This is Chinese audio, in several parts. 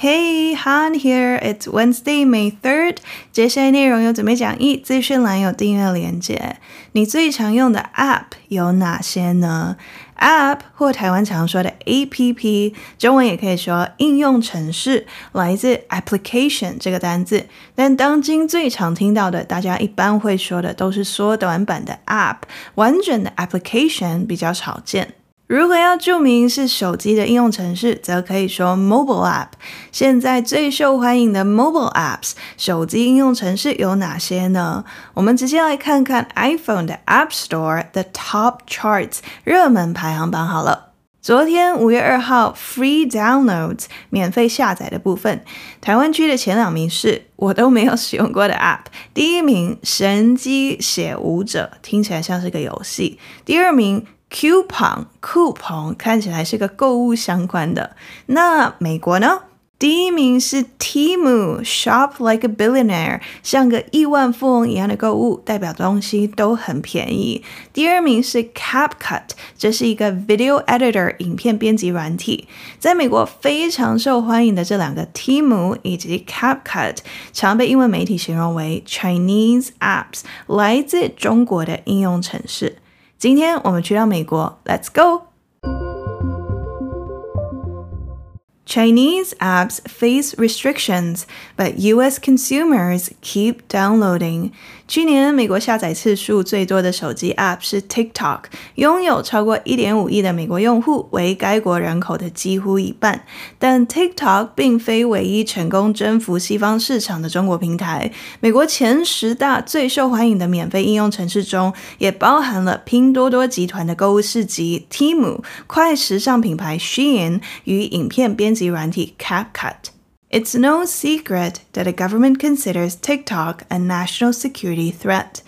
Hey, Han here. It's Wednesday, May 3rd. 接下来内容有准备讲义，资讯栏有订阅连接。你最常用的 App 有哪些呢？App 或台湾常说的 APP，中文也可以说应用程式，来自 application 这个单字。但当今最常听到的，大家一般会说的都是缩短版的 App，完整的 application 比较少见。如果要注明是手机的应用程式，则可以说 mobile app。现在最受欢迎的 mobile apps 手机应用程式有哪些呢？我们直接来看看 iPhone 的 App Store 的 Top Charts 热门排行榜好了。昨天五月二号 Free Downloads 免费下载的部分，台湾区的前两名是我都没有使用过的 App。第一名神机写舞者，听起来像是个游戏。第二名。Coupon coupon 看起来是个购物相关的。那美国呢？第一名是 Temu Shop like a billionaire，像个亿万富翁一样的购物，代表东西都很便宜。第二名是 CapCut，这是一个 video editor 影片编辑软体。在美国非常受欢迎的这两个 Temu 以及 CapCut，常被英文媒体形容为 Chinese apps，来自中国的应用程式。今天我们去到美国，Let's go！Chinese apps face restrictions, but U.S. consumers keep downloading. 去年美国下载次数最多的手机 App 是 TikTok，拥有超过一点五亿的美国用户，为该国人口的几乎一半。但 TikTok 并非唯一成功征服西方市场的中国平台。美国前十大最受欢迎的免费应用程式中，也包含了拼多多集团的购物市集 Temu、快时尚品牌 Shein 与影片编辑软体。CapCut. It's no secret that the government considers TikTok a national security threat.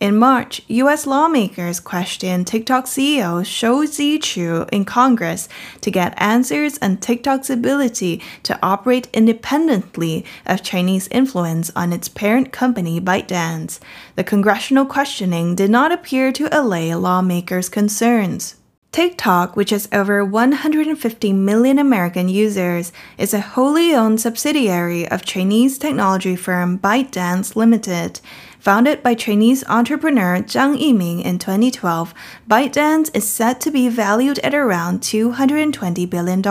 In March, U.S. lawmakers questioned TikTok CEO Shou Zi Chew in Congress to get answers on TikTok's ability to operate independently of Chinese influence on its parent company ByteDance. The congressional questioning did not appear to allay lawmakers' concerns. TikTok, which has over 150 million American users, is a wholly owned subsidiary of Chinese technology firm ByteDance Limited. Founded by Chinese entrepreneur Zhang Yiming in 2012, ByteDance is set to be valued at around $220 billion.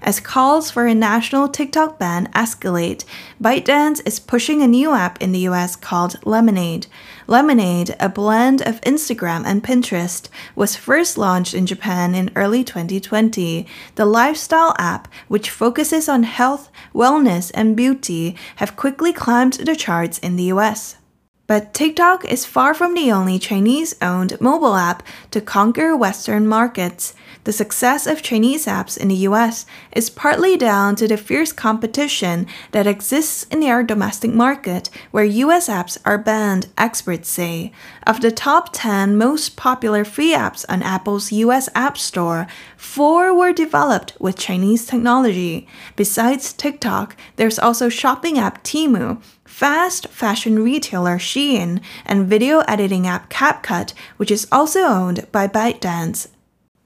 As calls for a national TikTok ban escalate, ByteDance is pushing a new app in the US called Lemonade. Lemonade, a blend of Instagram and Pinterest, was first launched in Japan in early 2020. The lifestyle app, which focuses on health, wellness, and beauty, have quickly climbed the charts in the US. But TikTok is far from the only Chinese owned mobile app to conquer Western markets. The success of Chinese apps in the US is partly down to the fierce competition that exists in their domestic market, where US apps are banned, experts say. Of the top 10 most popular free apps on Apple's US App Store, four were developed with Chinese technology. Besides TikTok, there's also shopping app Temu fast fashion retailer Shein, and video editing app CapCut, which is also owned by ByteDance.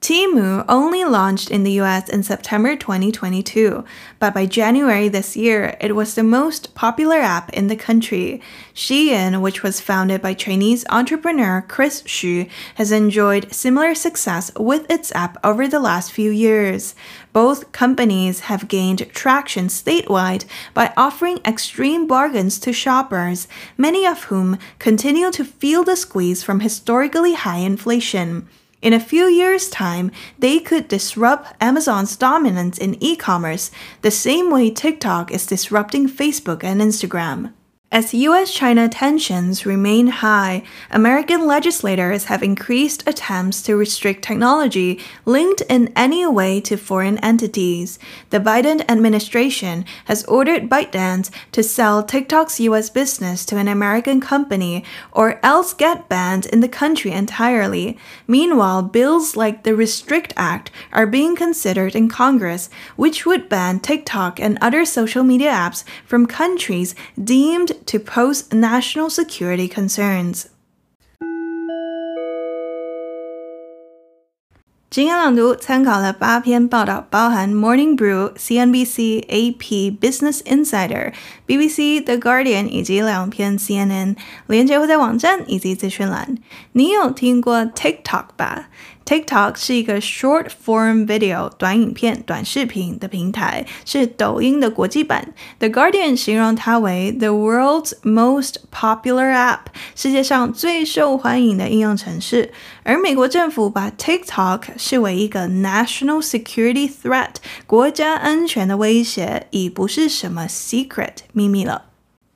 Temu only launched in the US in September 2022, but by January this year, it was the most popular app in the country. Shein, which was founded by Chinese entrepreneur Chris Xu, has enjoyed similar success with its app over the last few years. Both companies have gained traction statewide by offering extreme bargains to shoppers, many of whom continue to feel the squeeze from historically high inflation. In a few years' time, they could disrupt Amazon's dominance in e commerce the same way TikTok is disrupting Facebook and Instagram. As US China tensions remain high, American legislators have increased attempts to restrict technology linked in any way to foreign entities. The Biden administration has ordered ByteDance to sell TikTok's US business to an American company or else get banned in the country entirely. Meanwhile, bills like the Restrict Act are being considered in Congress, which would ban TikTok and other social media apps from countries deemed to pose national security concerns. 今天朗读参考了八篇报道，包含 Morning Brew、CNBC、AP、Business Insider、BBC、The Guardian 以及两篇 CNN，连结会在网站以及资讯栏。你有听过 TikTok 吧 ？TikTok 是一个 short form video 短影片、短视频的平台，是抖音的国际版。The Guardian 形容它为 the world's most popular app，世界上最受欢迎的应用程式。而美国政府把 TikTok 视为一个 national security threat，国家安全的威胁，已不是什么 secret 秘密了。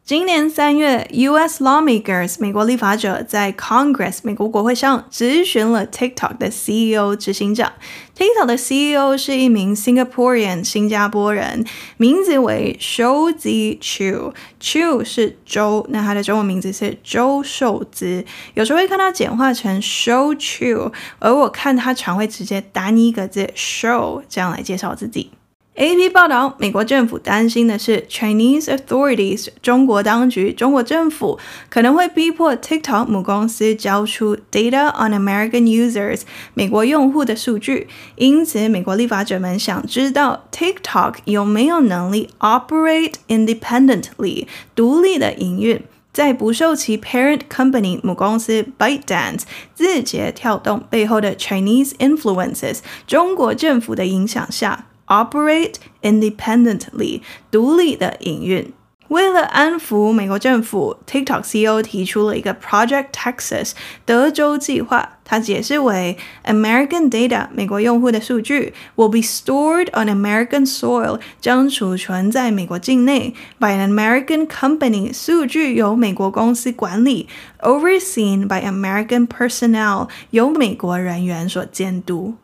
今年三月，U.S. lawmakers 美国立法者在 Congress 美国国会上质询了 TikTok 的 CEO 执行长。TikTok 的 CEO 是一名 Singaporean 新加坡人，名字为 Shou Zi Chu，Chu 是周，那他的中文名字是周受资，有时候会看到简化成 Shou Chu，而我看他常会直接打你一个字 Shou，这样来介绍自己。AP 报道，美国政府担心的是，Chinese authorities 中国当局、中国政府可能会逼迫 TikTok 母公司交出 data on American users 美国用户的数据。因此，美国立法者们想知道 TikTok 有没有能力 operate independently 独立的营运，在不受其 parent company 母公司 ByteDance 字节跳动背后的 Chinese influences 中国政府的影响下。Operate independently，独立的营运。为了安抚美国政府，TikTok CEO 提出了一个 Project Texas 德州计划。他解释为：American data 美国用户的数据 will be stored on American soil，将储存在美国境内，by an American company，数据由美国公司管理，overseen by American personnel，由美国人员所监督。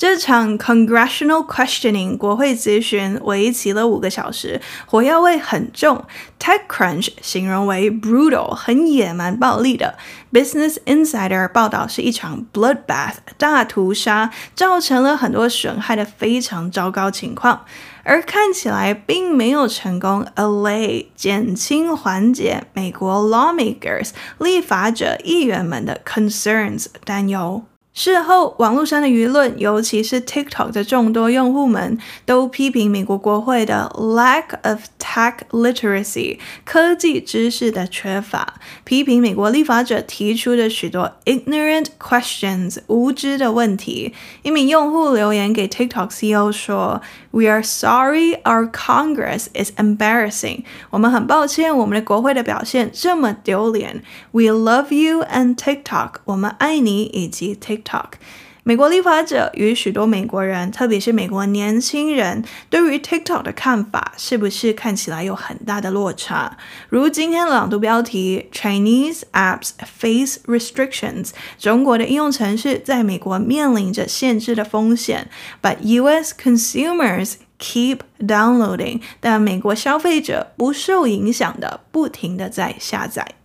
这场 Congressional Questioning 国会质询为期了五个小时，火药味很重。TechCrunch 形容为 brutal 很野蛮暴力的。Business Insider 报道是一场 bloodbath 大屠杀，造成了很多损害的非常糟糕情况，而看起来并没有成功 allay 减轻缓解美国 lawmakers 立法者议员们的 concerns 担忧。事后，网络上的舆论，尤其是 TikTok 的众多用户们，都批评美国国会的 lack of tech literacy 科技知识的缺乏，批评美国立法者提出的许多 ignorant questions 无知的问题。一名用户留言给 TikTok CEO 说：“We are sorry, our Congress is embarrassing。我们很抱歉，我们的国会的表现这么丢脸。We love you and TikTok。我们爱你以及 TikTok。” 美国立法者与许多美国人，特别是美国年轻人，对于 TikTok 的看法，是不是看起来有很大的落差？如今天朗读标题：Chinese apps face restrictions，中国的应用程式在美国面临着限制的风险，but U.S. consumers keep downloading，但美国消费者不受影响的，不停的在下载。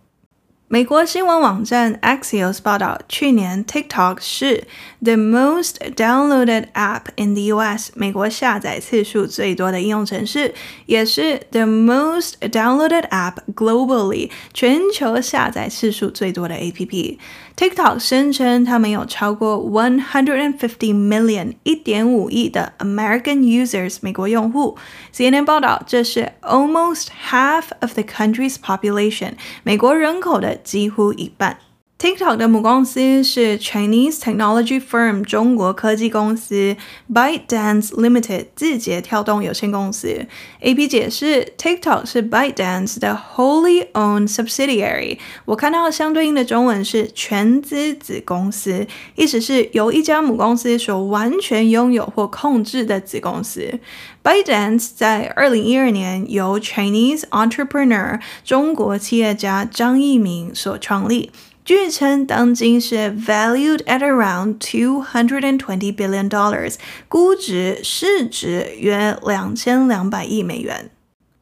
美国新闻网站 Axios 报道，去年 TikTok 是 the most downloaded app in the U.S. 美国下载次数最多的应用程式，也是 the most downloaded app globally 全球下载次数最多的 APP。TikTok 声称他们有超过 one hundred and fifty million 一点五亿的 American users 美国用户。CNN 报道，这是 almost half of the country's population 美国人口的 几乎一半。TikTok 的母公司是 Chinese technology firm 中国科技公司 ByteDance Limited 字节跳动有限公司。AP 解释，TikTok 是 ByteDance 的 wholly owned subsidiary。我看到相对应的中文是全资子公司，意思是由一家母公司所完全拥有或控制的子公司。ByteDance 在二零一二年由 Chinese entrepreneur 中国企业家张一鸣所创立。据称，当今是 valued at around two hundred and twenty billion dollars，估值市值约两千两百亿美元。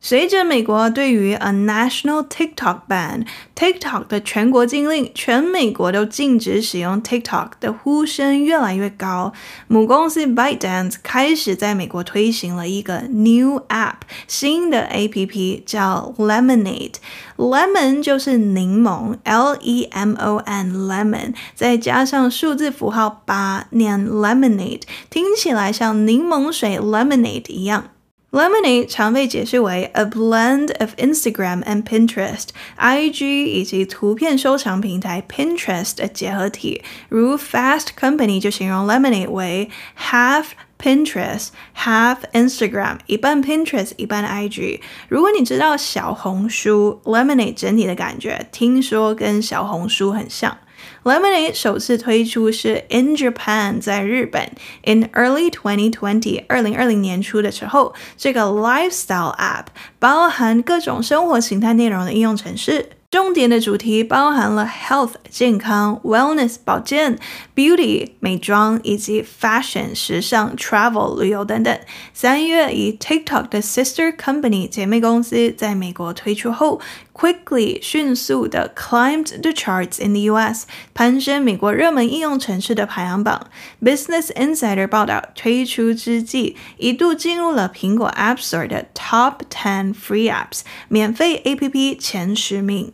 随着美国对于 a national TikTok ban，TikTok 的全国禁令，全美国都禁止使用 TikTok 的呼声越来越高，母公司 ByteDance 开始在美国推行了一个 new app 新的 APP 叫 Lemonade。Lemon 就是柠檬，L E M O N lemon，再加上数字符号八，念 Lemonade，听起来像柠檬水 lemonade 一样。Lemonade 常被解释为 a blend of Instagram and Pinterest、IG 以及图片收藏平台 Pinterest 的结合体。如 Fast Company 就形容 Lemonade 为 half Pinterest, half Instagram，一半 Pinterest，一半 IG。如果你知道小红书，Lemonade 整体的感觉，听说跟小红书很像。 Lemonade 首次推出是 in Japan，在日本，in early 2020，二零二零年初的时候，这个 lifestyle app 包含各种生活形态内容的应用程式。重点的主题包含了 health 健康、wellness 保健、beauty 美妆以及 fashion 时尚、travel 旅游等等。三月以 TikTok 的 sister company 姐妹公司在美国推出后，quickly 迅速地 climbed the charts in the US，攀升美国热门应用城市的排行榜。Business Insider 报道，推出之际一度进入了苹果 App Store 的 Top Ten Free Apps 免费 APP 前十名。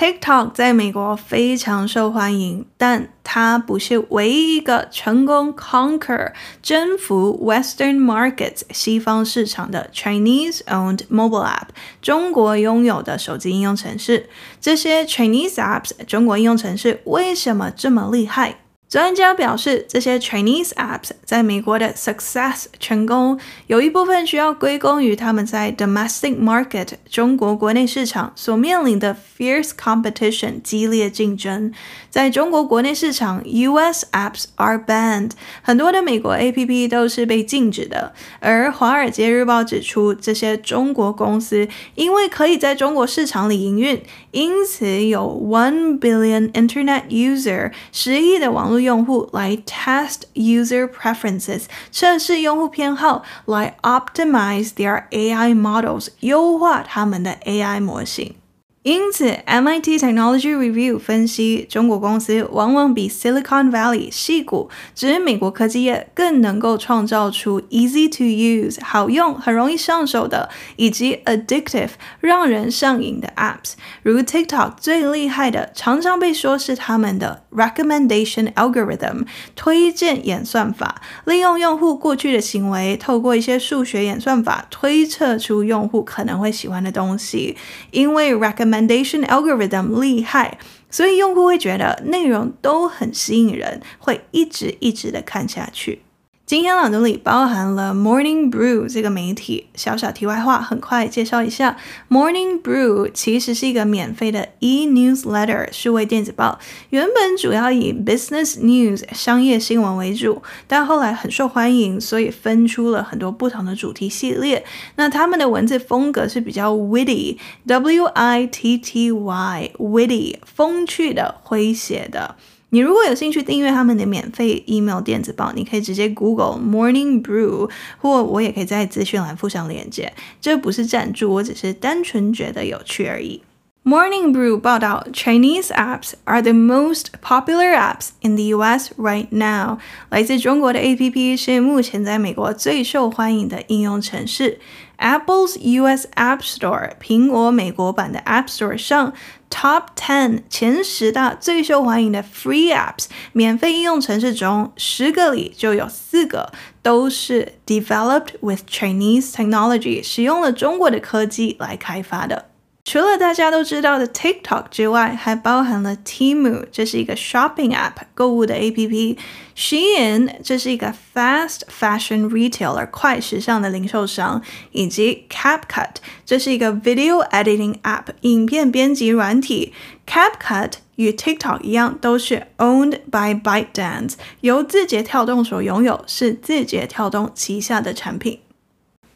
TikTok 在美国非常受欢迎，但它不是唯一一个成功 conquer 征服 Western markets 西方市场的 Chinese-owned mobile app 中国拥有的手机应用程式。这些 Chinese apps 中国应用程式为什么这么厉害？专家表示，这些 Chinese apps 在美国的 success 成功，有一部分需要归功于他们在 domestic market 中国国内市场所面临的 fierce competition 激烈竞争。在中国国内市场，US apps are banned，很多的美国 APP 都是被禁止的。而《华尔街日报》指出，这些中国公司因为可以在中国市场里营运，因此有 one billion internet user 十亿的网络用户来 test user preferences 测试用户偏好，来 optimize their AI models 优化他们的 AI 模型。 因此，MIT Technology Review 分析，中国公司往往比 Silicon Valley 矽谷指美国科技业更能够创造出 easy to use 好用、很容易上手的，以及 addictive 让人上瘾的 apps。如 TikTok 最厉害的，常常被说是他们的 recommendation algorithm 推荐演算法，利用用户过去的行为，透过一些数学演算法推测出用户可能会喜欢的东西。因为 recommend recommendation algorithm 厉害，所以用户会觉得内容都很吸引人，会一直一直的看下去。今天朗读里包含了 Morning Brew 这个媒体。小小题外话，很快介绍一下 Morning Brew，其实是一个免费的 e-newsletter 数位电子报。原本主要以 business news 商业新闻为主，但后来很受欢迎，所以分出了很多不同的主题系列。那他们的文字风格是比较 witty，W-I-T-T-Y，witty，风趣的、诙谐的。你如果有兴趣订阅他们的免费 email 电子报，你可以直接 Google Morning Brew，或我也可以在资讯栏附上链接。这不是赞助，我只是单纯觉得有趣而已。Morning Brew 报道，Chinese apps are the most popular apps in the U.S. right now。来自中国的 APP 是目前在美国最受欢迎的应用程式。Apple's U.S. App Store，苹果美国版的 App Store 上，Top Ten 前十大最受欢迎的 Free Apps 免费应用程式中，十个里就有四个都是 Developed with Chinese Technology，使用了中国的科技来开发的。除了大家都知道的 TikTok 之外，还包含了 Temu，这是一个 shopping app 购物的 APP；Shein，这是一个 fast fashion retailer 快时尚的零售商；以及 CapCut，这是一个 video editing app 影片编辑软体。CapCut 与 TikTok 一样，都是 owned by ByteDance，由字节跳动所拥有，是字节跳动旗下的产品。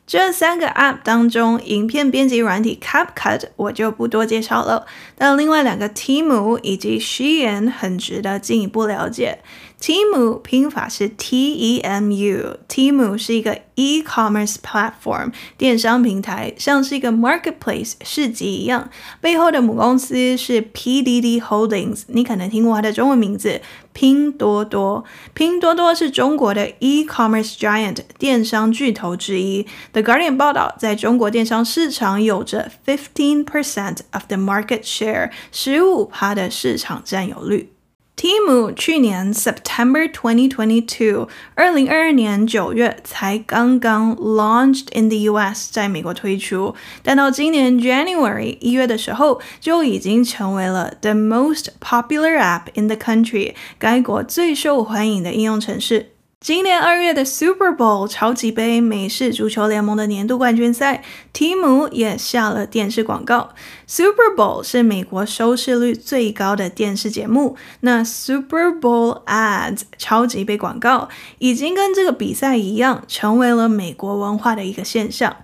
这三个 App 当中，影片编辑软体 CapCut 我就不多介绍了，但另外两个 Temu 以及 Shein 很值得进一步了解。Temu 拼法是 T E M U，Temu 是一个 e-commerce platform 电商平台，像是一个 marketplace 市集一样。背后的母公司是 PDD Holdings，你可能听过它的中文名字拼多多。拼多多是中国的 e-commerce giant 电商巨头之一。The Guardian 报道，在中国电商市场有着 fifteen percent of the market share，十五趴的市场占有率。Temu 去年 September 2022，二零二二年九月才刚刚 launched in the US，在美国推出，但到今年 January 一月的时候，就已经成为了 the most popular app in the country，该国最受欢迎的应用程式。今年二月的 Super Bowl 超级杯美式足球联盟的年度冠军赛提姆也下了电视广告。Super Bowl 是美国收视率最高的电视节目，那 Super Bowl ads 超级杯广告已经跟这个比赛一样，成为了美国文化的一个现象。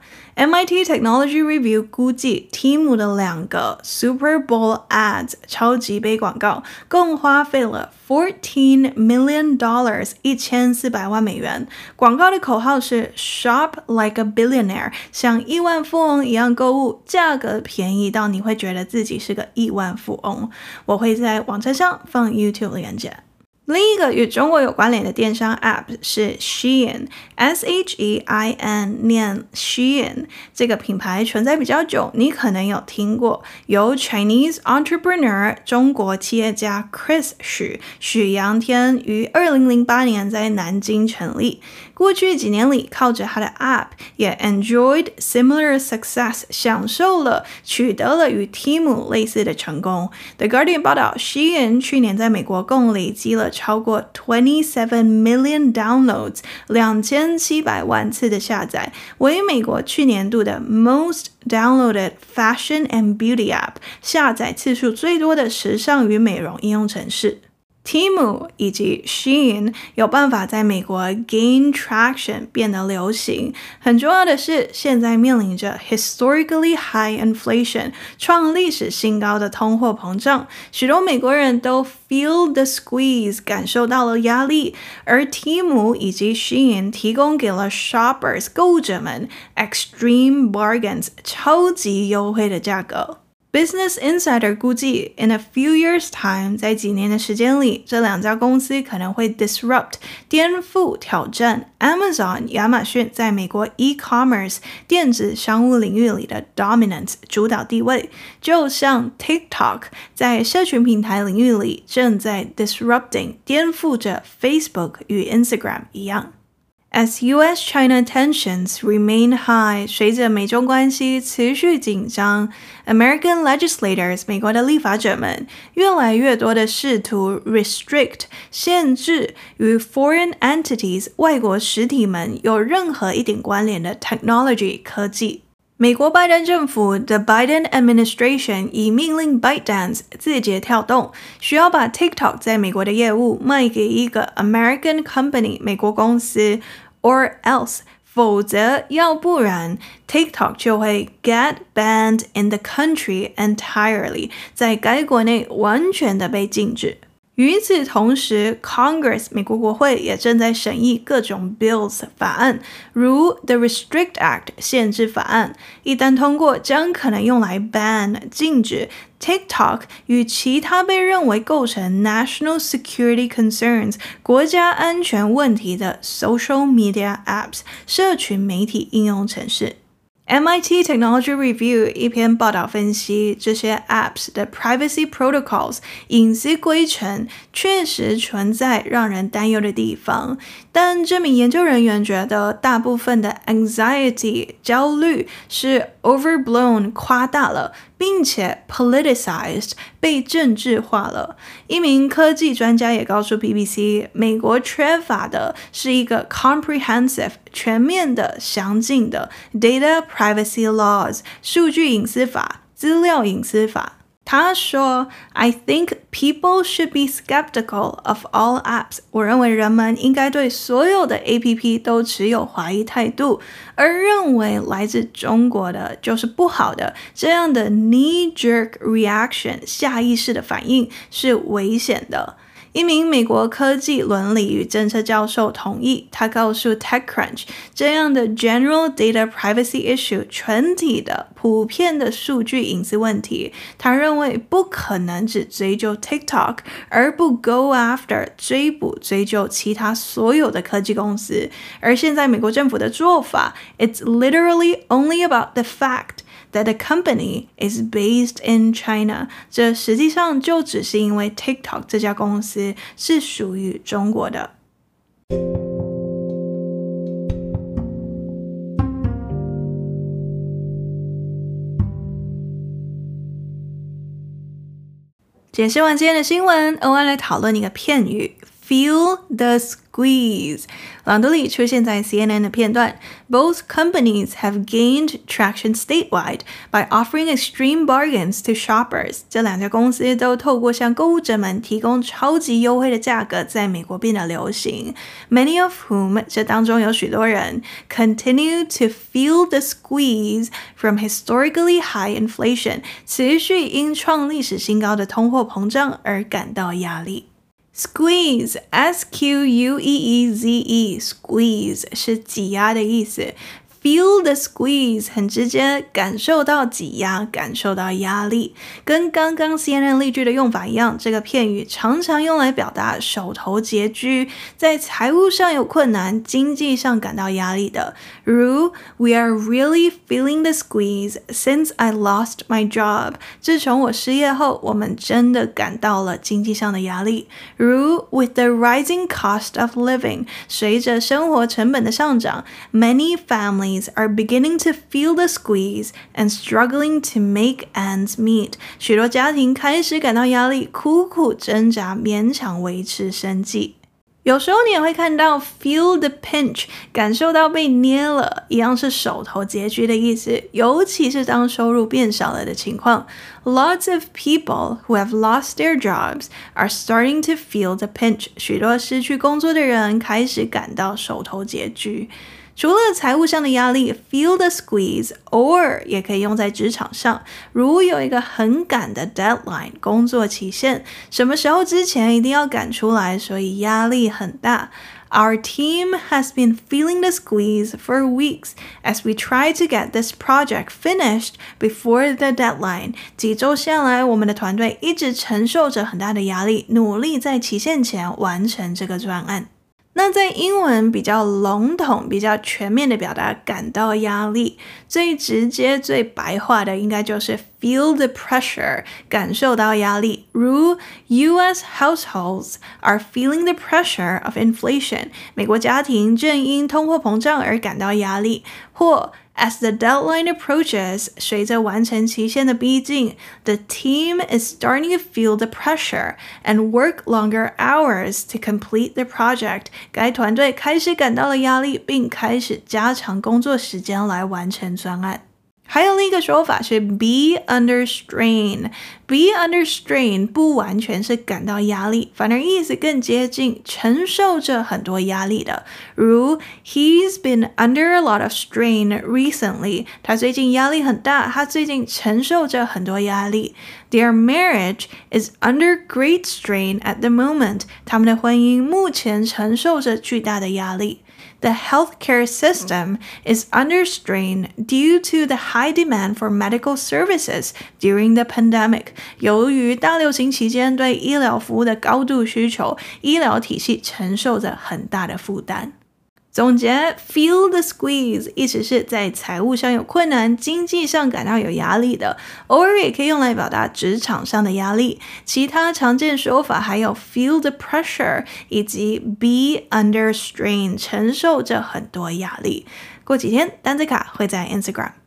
MIT Technology Review 估计，Temu 的两个 Super Bowl ads 超级杯广告共花费了 fourteen million dollars 一千四百万美元。广告的口号是 “Shop like a billionaire”，像亿万富翁一样购物，价格便宜到你会觉得自己是个亿万富翁。我会在网站上放 YouTube 链接。另一个与中国有关联的电商 App 是 Shein，S H E I N，念 Shein。这个品牌存在比较久，你可能有听过。由 Chinese entrepreneur 中国企业家 Chris 许许阳天于二零零八年在南京成立。过去几年里，靠着他的 App 也 enjoyed similar success，享受了取得了与 Timu 类似的成功。The Guardian 报道，Shein 去年在美国共累积了超过 twenty seven million downloads，两千七百万次的下载，为美国去年度的 most downloaded fashion and beauty app，下载次数最多的时尚与美容应用程式。Temu 以及 Shein 有办法在美国 gain traction 变得流行。很重要的是，现在面临着 historically high inflation 创历史新高的通货膨胀，许多美国人都 feel the squeeze 感受到了压力，而 Temu 以及 Shein 提供给了 shoppers 购物者们 extreme bargains 超级优惠的价格。Business Insider 估计，in a few years' time，在几年的时间里，这两家公司可能会 disrupt 颠覆挑战 Amazon 亚马逊在美国 e-commerce 电子商务领域里的 dominant 主导地位，就像 TikTok 在社群平台领域里正在 disrupting 颠覆着 Facebook 与 Instagram 一样。As U.S.-China tensions remain high，随着美中关系持续紧张，American legislators 美国的立法者们越来越多的试图 restrict 限制与 foreign entities 外国实体们有任何一点关联的 technology 科技。 美国拜登政府的 Biden administration 已命令 ByteDance 字节跳动需要把 TikTok 在美国的业务卖给一个 American company 美国公司，or else 否则要不然 TikTok 就会 get banned in the country entirely 在该国内完全的被禁止。 与此同时，Congress 美国国会也正在审议各种 bills 法案，如 The Restrict Act 限制法案，一旦通过，将可能用来 ban 禁止 TikTok 与其他被认为构成 national security concerns 国家安全问题的 social media apps 社群媒体应用程式。MIT Technology Review 一篇报道分析，这些 apps 的 privacy protocols 隐私规程确实存在让人担忧的地方，但这名研究人员觉得大部分的 anxiety 焦虑是 overblown 夸大了。并且 politicized 被政治化了。一名科技专家也告诉 BBC，美国缺乏的是一个 comprehensive 全面的、详尽的 data privacy laws 数据隐私法、资料隐私法。他说：“I think people should be skeptical of all apps。我认为人们应该对所有的 APP 都持有怀疑态度，而认为来自中国的就是不好的。这样的 knee-jerk reaction 下意识的反应是危险的。”一名美国科技伦理与政策教授同意，他告诉 TechCrunch，这样的 general data privacy issue 全体的普遍的数据隐私问题，他认为不可能只追究 TikTok，而不 go after 追捕追究其他所有的科技公司。而现在美国政府的做法，it's literally only about the fact。That the company is based in China，这实际上就只是因为 TikTok 这家公司是属于中国的。解释完今天的新闻，我们来讨论一个片语 ：feel the squeeze。朗读里出现在 CNN 的片段，Both companies have gained traction statewide by offering extreme bargains to shoppers。这两家公司都透过向购物者们提供超级优惠的价格，在美国变得流行。Many of whom，这当中有许多人，continue to feel the squeeze from historically high inflation，持续因创历史新高的通货膨胀而感到压力。 Squeeze, S-Q-U-E-E-Z-E, squeeze 是挤压的意思。Feel the squeeze，很直接，感受到挤压，感受到压力，跟刚刚 CNN 例句的用法一样。这个片语常常用来表达手头拮据，在财务上有困难，经济上感到压力的。如 We are really feeling the squeeze since I lost my job。自从我失业后，我们真的感到了经济上的压力。如 With the rising cost of living，随着生活成本的上涨，many families are beginning to feel the squeeze and struggling to make ends meet。许多家庭开始感到压力，苦苦挣扎，勉强维持生计。 有时候你也会看到 feel the pinch，感受到被捏了，一样是手头拮据的意思。尤其是当收入变少了的情况。Lots of people who have lost their jobs are starting to feel the pinch。许多失去工作的人开始感到手头拮据。除了财务上的压力，feel the squeeze，偶尔也可以用在职场上。如有一个很赶的 deadline，工作期限，什么时候之前一定要赶出来，所以压力很大。Our team has been feeling the squeeze for weeks as we try to get this project finished before the deadline。几周下来，我们的团队一直承受着很大的压力，努力在期限前完成这个专案。 那在英文比较笼统、比较全面的表达感到压力，最直接、最白话的应该就是 feel the pressure，感受到压力。如 U.S. households are feeling the pressure of inflation，美国家庭正因通货膨胀而感到压力，或 As the deadline approaches，随着完成期限的逼近，the team is starting to feel the pressure and work longer hours to complete the project。该团队开始感到了压力，并开始加长工作时间来完成专案。 还有另一个说法是 be under strain。be under strain 不完全是感到压力，反而意思更接近承受着很多压力的。如 He's been under a lot of strain recently。他最近压力很大，他最近承受着很多压力。Their marriage is under great strain at the moment。他们的婚姻目前承受着巨大的压力。The healthcare system is under strain due to the high demand for medical services during the pandemic. 由于大流行期间对医疗服务的高度需求，医疗体系承受着很大的负担。 总结，feel the squeeze，意思是在财务上有困难，经济上感到有压力的，偶尔也可以用来表达职场上的压力。其他常见说法还有 feel the pressure，以及 be under strain，承受着很多压力。过几天，单词卡会在 Instagram。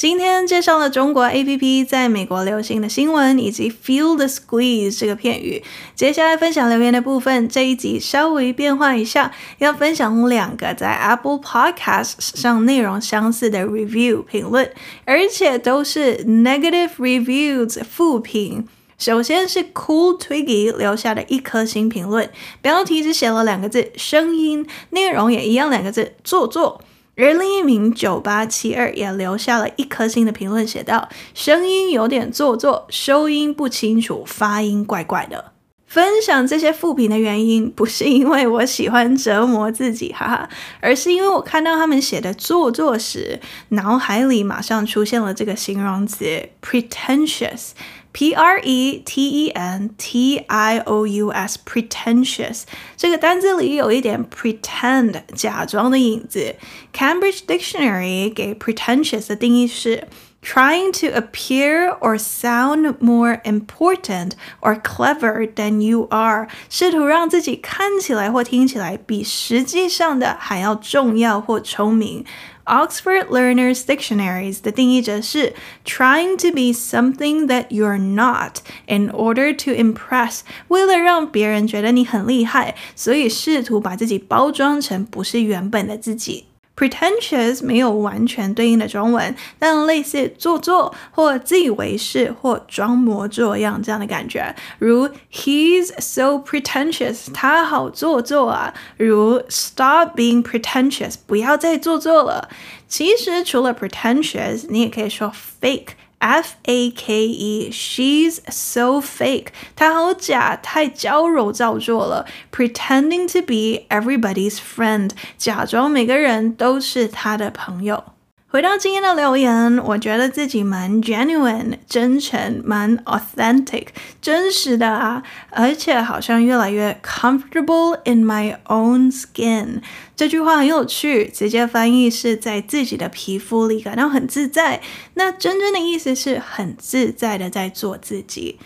今天介绍了中国 APP 在美国流行的新闻，以及 feel the squeeze 这个片语。接下来分享留言的部分，这一集稍微变化一下，要分享两个在 Apple Podcast 上内容相似的 review 评论，而且都是 negative reviews 负评。首先是 Cool Twiggy 留下的一颗星评论，标题只写了两个字“声音”，内容也一样两个字“做作”。而另一名九八七二也留下了一颗星的评论，写道：“声音有点做作，收音不清楚，发音怪怪的。”分享这些负评的原因，不是因为我喜欢折磨自己，哈哈，而是因为我看到他们写的做作时，脑海里马上出现了这个形容词 “pretentious” pretentious，p r e t e n t i o u s，pretentious 这个单字里有一点 pretend 假装的影子。Cambridge Dictionary 给 pretentious 的定义是。Trying to appear or sound more important or clever than you are，试图让自己看起来或听起来比实际上的还要重要或聪明。 Oxford Learners Dictionaries 的定义则是 trying to be something that you're not in order to impress，为了让别人觉得你很厉害，所以试图把自己包装成不是原本的自己。 Pretentious 没有完全对应的中文，但类似做作或自以为是或装模作样这样的感觉，如 He's so pretentious，他好做作啊。如 Stop being pretentious，不要再做作了。其实除了 pretentious，你也可以说 fake。F A K E，she's so fake，她好假，太娇柔造作了。Pretending to be everybody's friend，假装每个人都是她的朋友。 回到今天的留言，我觉得自己蛮 genuine，真诚，蛮 authentic，真实的啊，而且好像越来越 comfortable in my own skin。这句话很有趣，直接翻译是在自己的皮肤里感到很自在。那真正的意思是很自在的在做自己。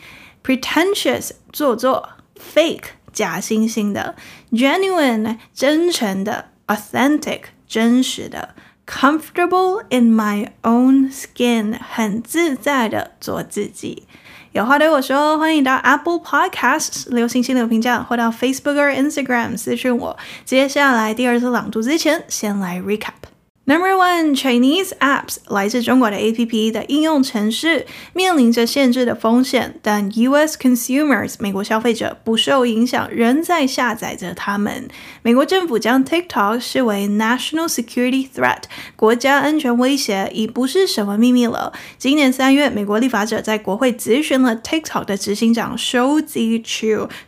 Pretentious 做作，fake 假惺惺的，genuine 真诚的，authentic 真实的。Comfortable in my own skin，很自在的做自己。有话对我说，欢迎到 Apple Podcasts 留星星留评价，或到 Facebook 或 Instagram 私讯我。接下来第二次朗读之前，先来 recap。Number one, Chinese apps 来自中国的 APP 的应用程式面临着限制的风险，但 US consumers 美国消费者不受影响，仍在下载着它们。美国政府将 TikTok 视为 national security threat 国家安全威胁，已不是什么秘密了。今年三月，美国立法者在国会咨询了 TikTok 的执行长周子瑜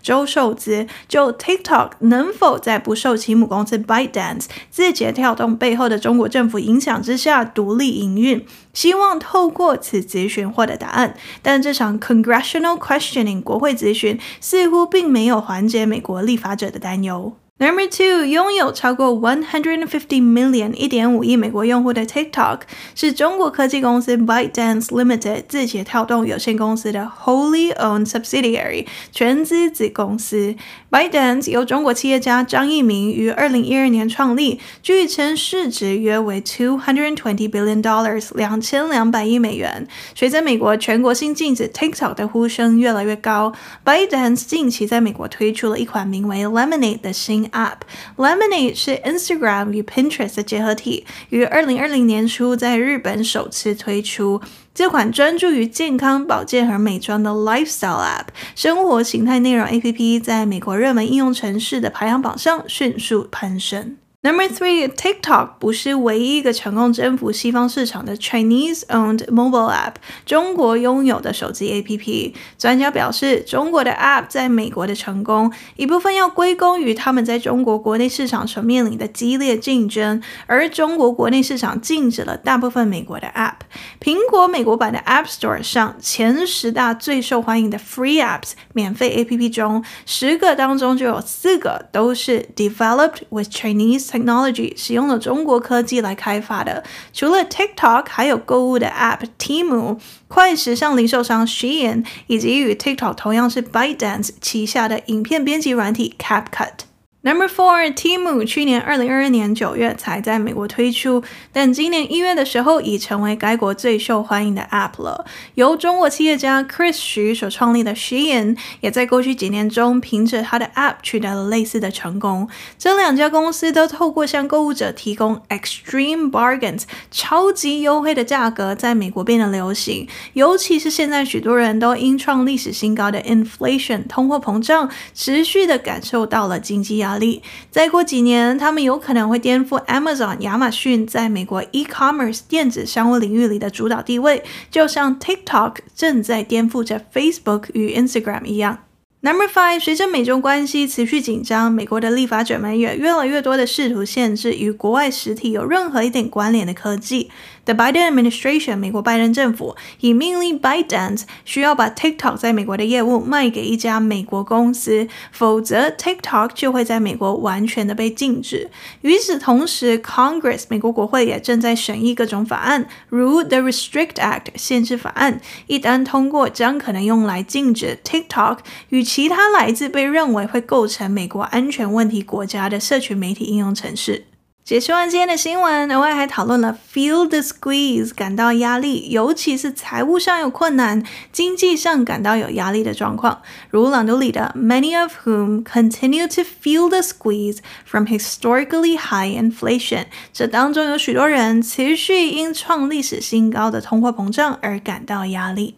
周受资，就 TikTok 能否在不受其母公司 ByteDance 字节跳动背后的中国政府影响之下独立营运，希望透过此咨询获得答案。但这场 Congressional Questioning 国会咨询似乎并没有缓解美国立法者的担忧。Number two，拥有超过 one hundred and fifty million 一点五亿美国用户的 TikTok 是中国科技公司 ByteDance Limited 字节跳动有限公司的 wholly owned subsidiary 全资子公司。ByteDance 由中国企业家张一鸣于二零一二年创立，据称市值约为 two hundred and twenty billion dollars 两千两百亿美元。随着美国全国性禁止 TikTok 的呼声越来越高，ByteDance 近期在美国推出了一款名为 Lemonade 的新 App Lemonade 是 Instagram 与 Pinterest 的结合体，于二零二零年初在日本首次推出。这款专注于健康保健和美妆的 Lifestyle App 生活形态内容 APP，在美国热门应用城市的排行榜上迅速攀升。Number three, TikTok 不是唯一一个成功征服西方市场的 Chinese-owned mobile app，中国拥有的手机 APP。专家表示，中国的 App 在美国的成功，一部分要归功于他们在中国国内市场所面临的激烈竞争，而中国国内市场禁止了大部分美国的 App。苹果美国版的 App Store 上前十大最受欢迎的 Free Apps 免费 APP 中，十个当中就有四个都是 Developed with Chinese。Technology 使用了中国科技来开发的，除了 TikTok，还有购物的 App Temu、快时尚零售商 Shein，以及与 TikTok 同样是 ByteDance 旗下的影片编辑软体 CapCut。Number four, Temu 去年二零二二年九月才在美国推出，但今年一月的时候已成为该国最受欢迎的 App 了。由中国企业家 Chris 徐所创立的 Shein 也在过去几年中凭着他的 App 取得了类似的成功。这两家公司都透过向购物者提供 Extreme Bargains 超级优惠的价格，在美国变得流行。尤其是现在许多人都因创历史新高的 Inflation 通货膨胀持续的感受到了经济压力。力。再过几年，他们有可能会颠覆 Amazon 亚马逊在美国 e-commerce 电子商务领域里的主导地位，就像 TikTok 正在颠覆着 Facebook 与 Instagram 一样。Number five，随着美中关系持续紧张，美国的立法者们也越来越多的试图限制与国外实体有任何一点关联的科技。The Biden administration，美国拜登政府已命令 ByteDance 需要把 TikTok 在美国的业务卖给一家美国公司，否则 TikTok 就会在美国完全的被禁止。与此同时，Congress 美国国会也正在审议各种法案，如 The Restrict Act 限制法案，一旦通过，将可能用来禁止 TikTok 与其他来自被认为会构成美国安全问题国家的社群媒体应用程式。解说完今天的新闻，额外还讨论了 feel the squeeze 感到压力，尤其是财务上有困难、经济上感到有压力的状况。如朗读里的 Many of whom continue to feel the squeeze from historically high inflation，这当中有许多人持续因创历史新高的通货膨胀而感到压力。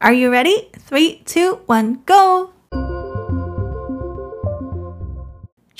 Are you ready? Three, two, one, go!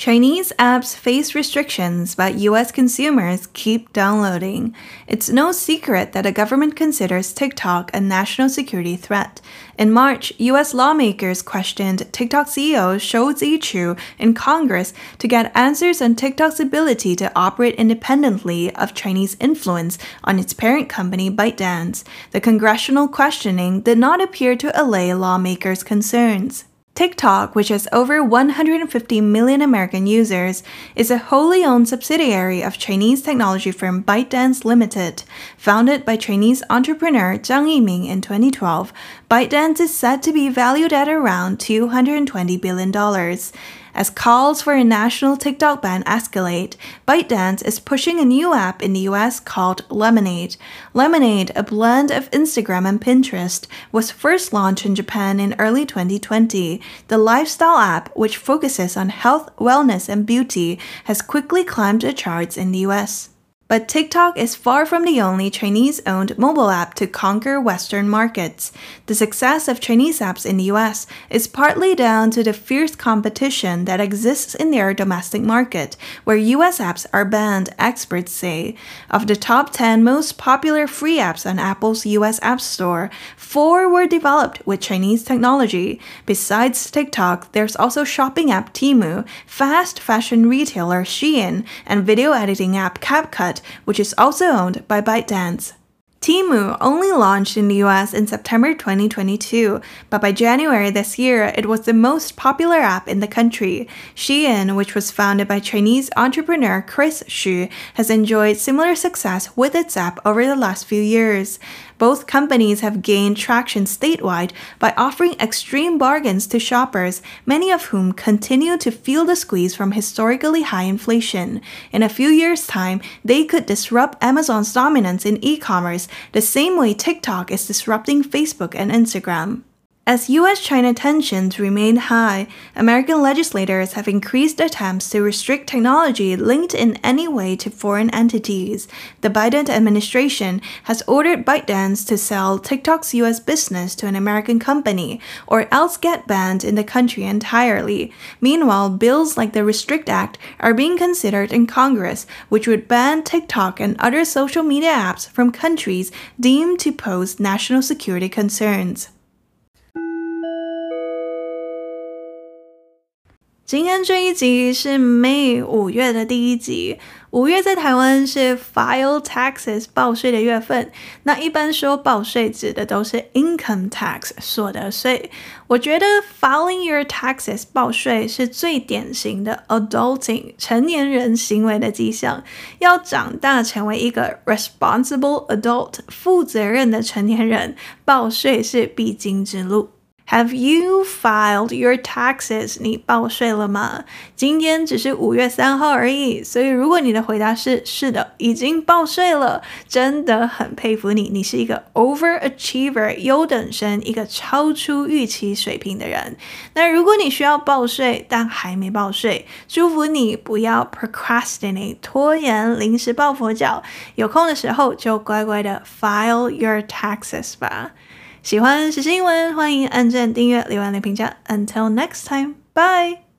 Chinese apps face restrictions, but US consumers keep downloading. It's no secret that the government considers TikTok a national security threat. In March, US lawmakers questioned TikTok CEO Shou Zi Chew in Congress to get answers on TikTok's ability to operate independently of Chinese influence on its parent company ByteDance. The congressional questioning did not appear to allay lawmakers' concerns. TikTok, which has over 150 million American users, is a wholly owned subsidiary of Chinese technology firm ByteDance Limited. Founded by Chinese entrepreneur Zhang Yiming in 2012, ByteDance is said to be valued at around $220 billion. As calls for a national TikTok ban escalate, ByteDance is pushing a new app in the US called Lemonade. Lemonade, a blend of Instagram and Pinterest, was first launched in Japan in early 2020. The lifestyle app, which focuses on health, wellness, and beauty, has quickly climbed the charts in the US. But TikTok is far from the only Chinese owned mobile app to conquer Western markets. The success of Chinese apps in the US is partly down to the fierce competition that exists in their domestic market, where US apps are banned, experts say. Of the top 10 most popular free apps on Apple's US App Store, four were developed with Chinese technology. Besides TikTok, there's also shopping app Temu, fast fashion retailer Shein, and video editing app CapCut which is also owned by ByteDance. Temu only launched in the US in September 2022, but by January this year, it was the most popular app in the country. Shein, which was founded by Chinese entrepreneur Chris Xu, has enjoyed similar success with its app over the last few years. Both companies have gained traction statewide by offering extreme bargains to shoppers, many of whom continue to feel the squeeze from historically high inflation. In a few years' time, they could disrupt Amazon's dominance in e commerce the same way TikTok is disrupting Facebook and Instagram. As US China tensions remain high, American legislators have increased attempts to restrict technology linked in any way to foreign entities. The Biden administration has ordered ByteDance to sell TikTok's US business to an American company or else get banned in the country entirely. Meanwhile, bills like the Restrict Act are being considered in Congress, which would ban TikTok and other social media apps from countries deemed to pose national security concerns. 今天这一集是 May 五月的第一集。五月在台湾是 File Taxes 报税的月份。那一般说报税指的都是 Income Tax 所得税。我觉得 Filing Your Taxes 报税是最典型的 Adulting 成年人行为的迹象。要长大成为一个 Responsible Adult 负责任的成年人，报税是必经之路。Have you filed your taxes？你报税了吗？今天只是五月三号而已，所以如果你的回答是是的，已经报税了，真的很佩服你，你是一个 overachiever 优等生，一个超出预期水平的人。那如果你需要报税，但还没报税，祝福你不要 procrastinate 拖延，临时抱佛脚，有空的时候就乖乖的 file your taxes 吧。喜欢时事英文，欢迎按赞、订阅、留言、评价。Until next time, bye.